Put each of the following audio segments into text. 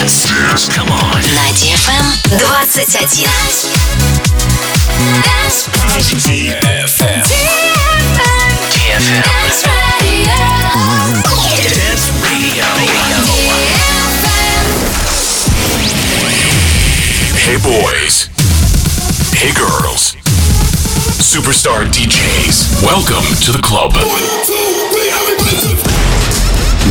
dance. dance. Come on. На DFM 21. DFM. DFM. Dance Radio. Dance Radio. Hey boys. Hey girls. Superstar DJs. Welcome to the club.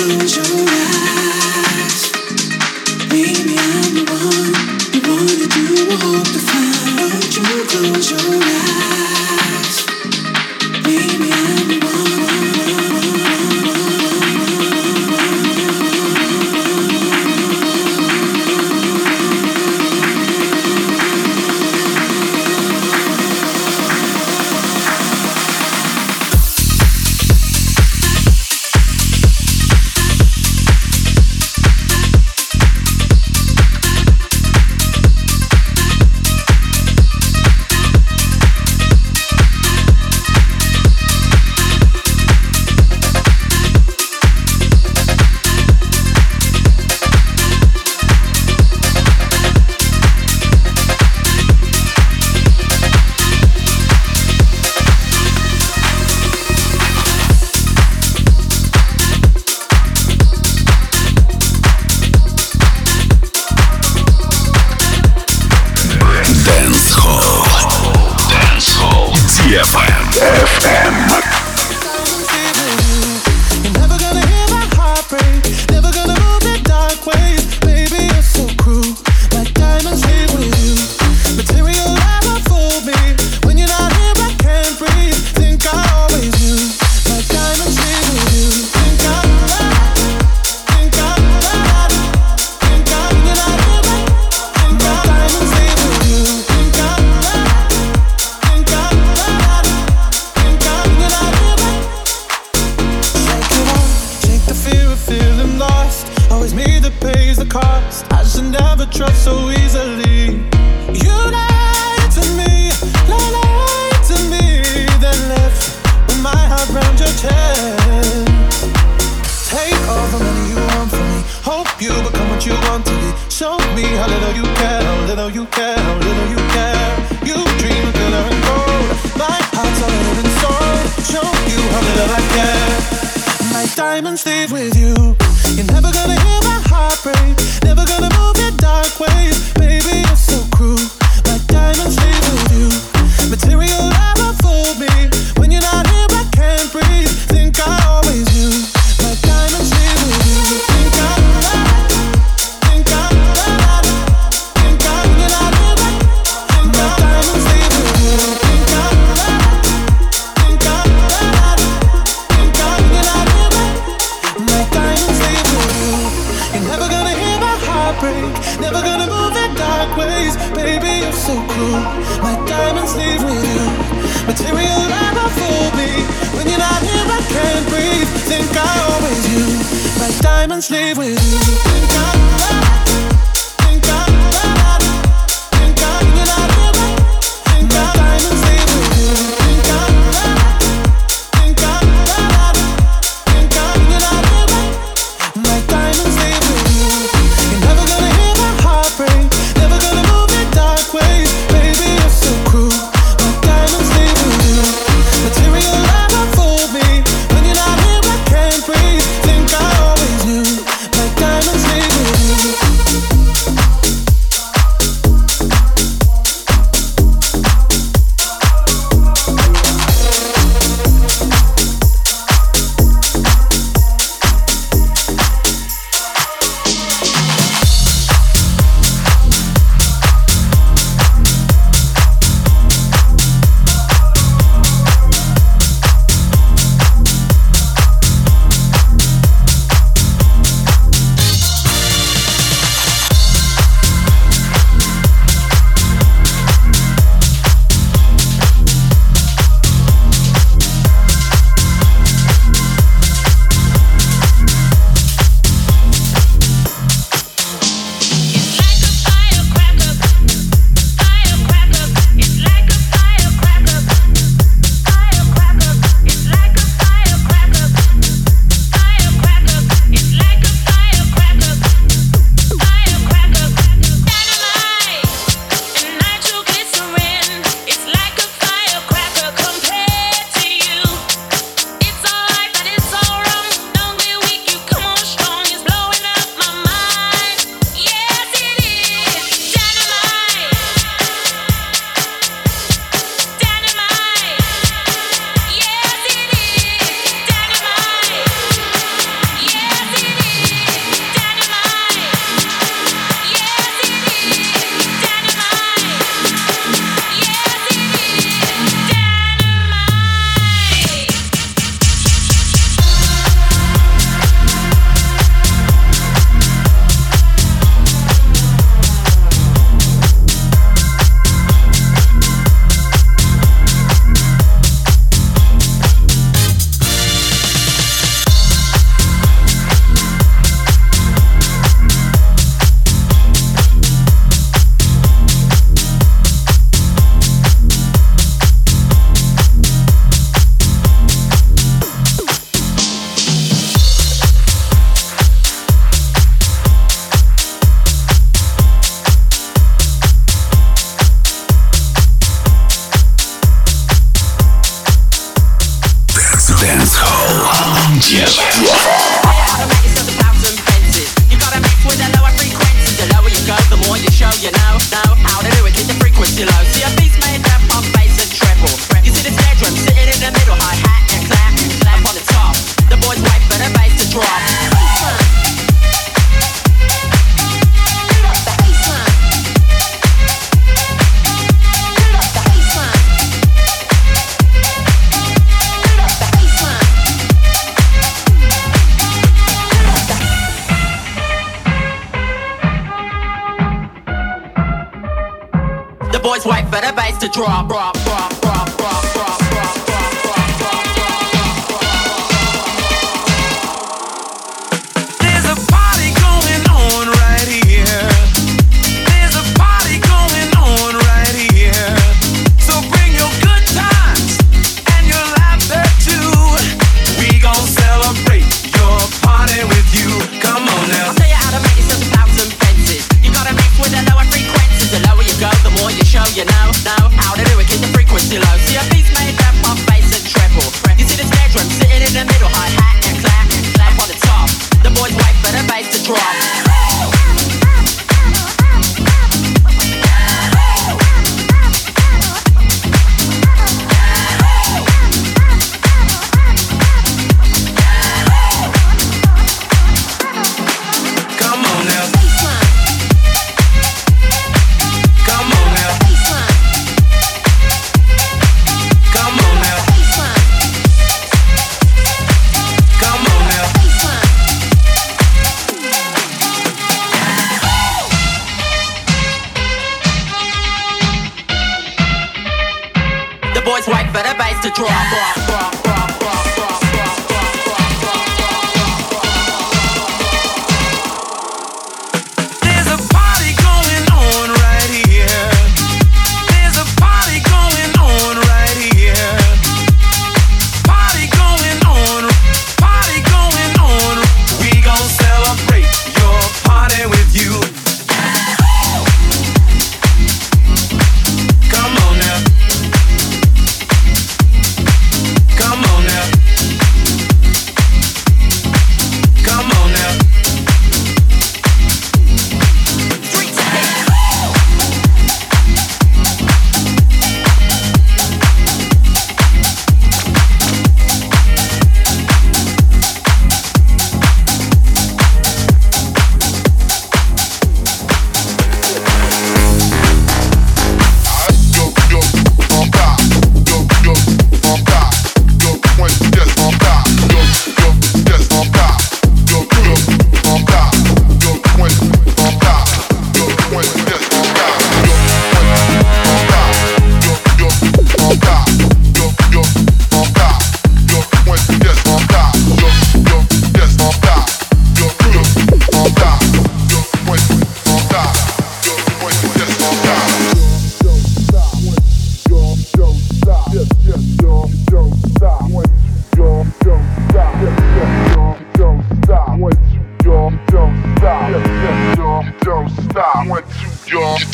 close your eyes. time and stay with you. You're never gonna hear my heart break, never gonna move.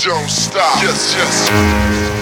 Don't stop. Yes, yes.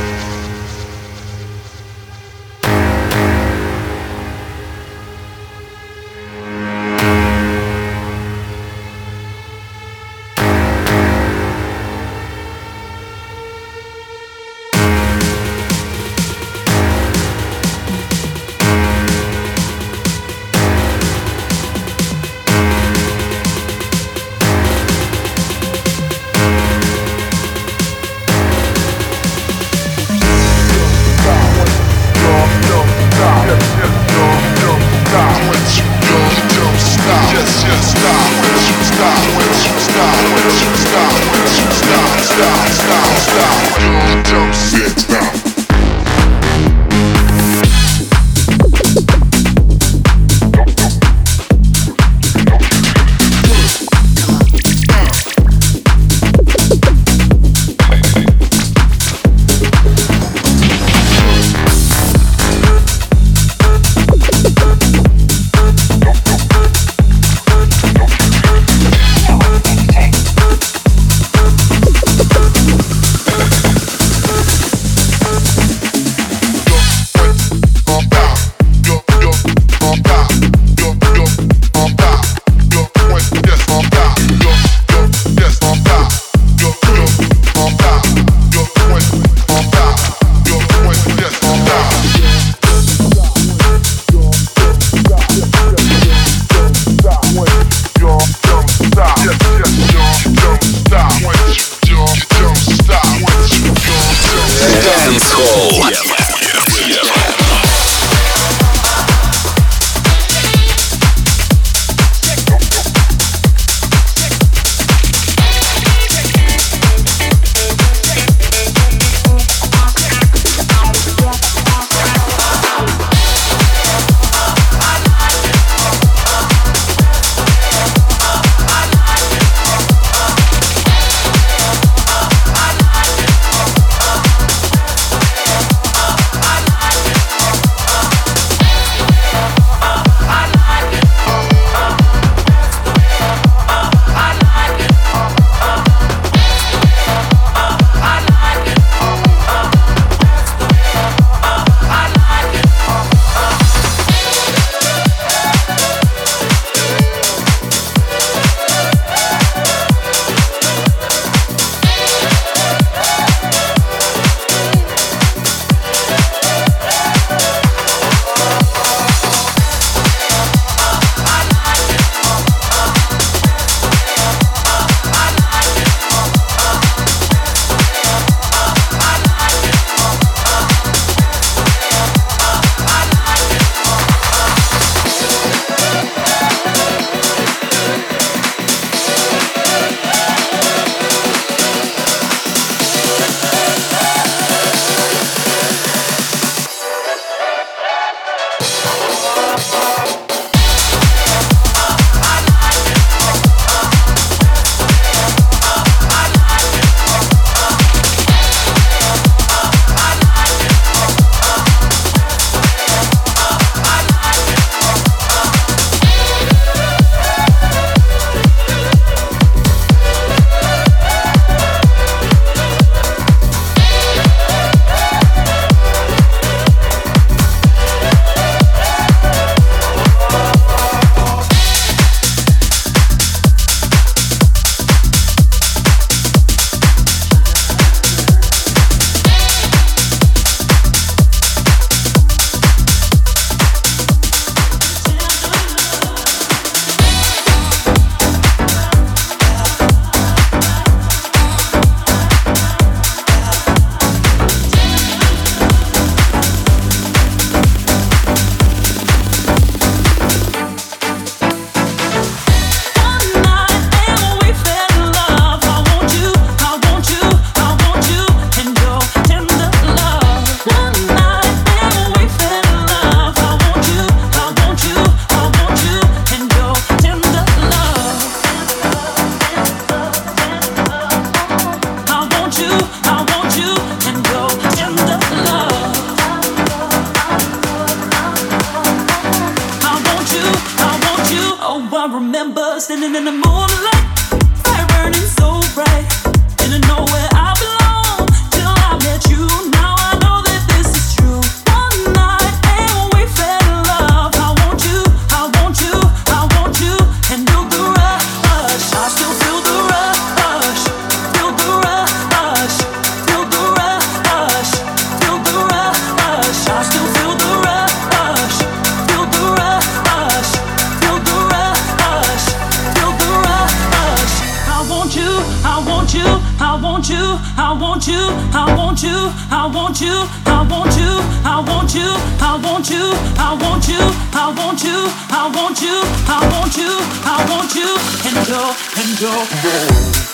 want you, I want you, I want you, I want you, I want you, I want you, I want you, I want you, I want you, I want you, I want you, and you. and go.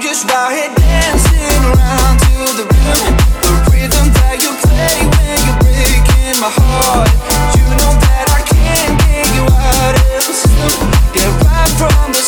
Just out here dancing around to the rhythm, the rhythm that you play when you're breaking my heart. You know that I can't get you out of the system. Yeah, right from the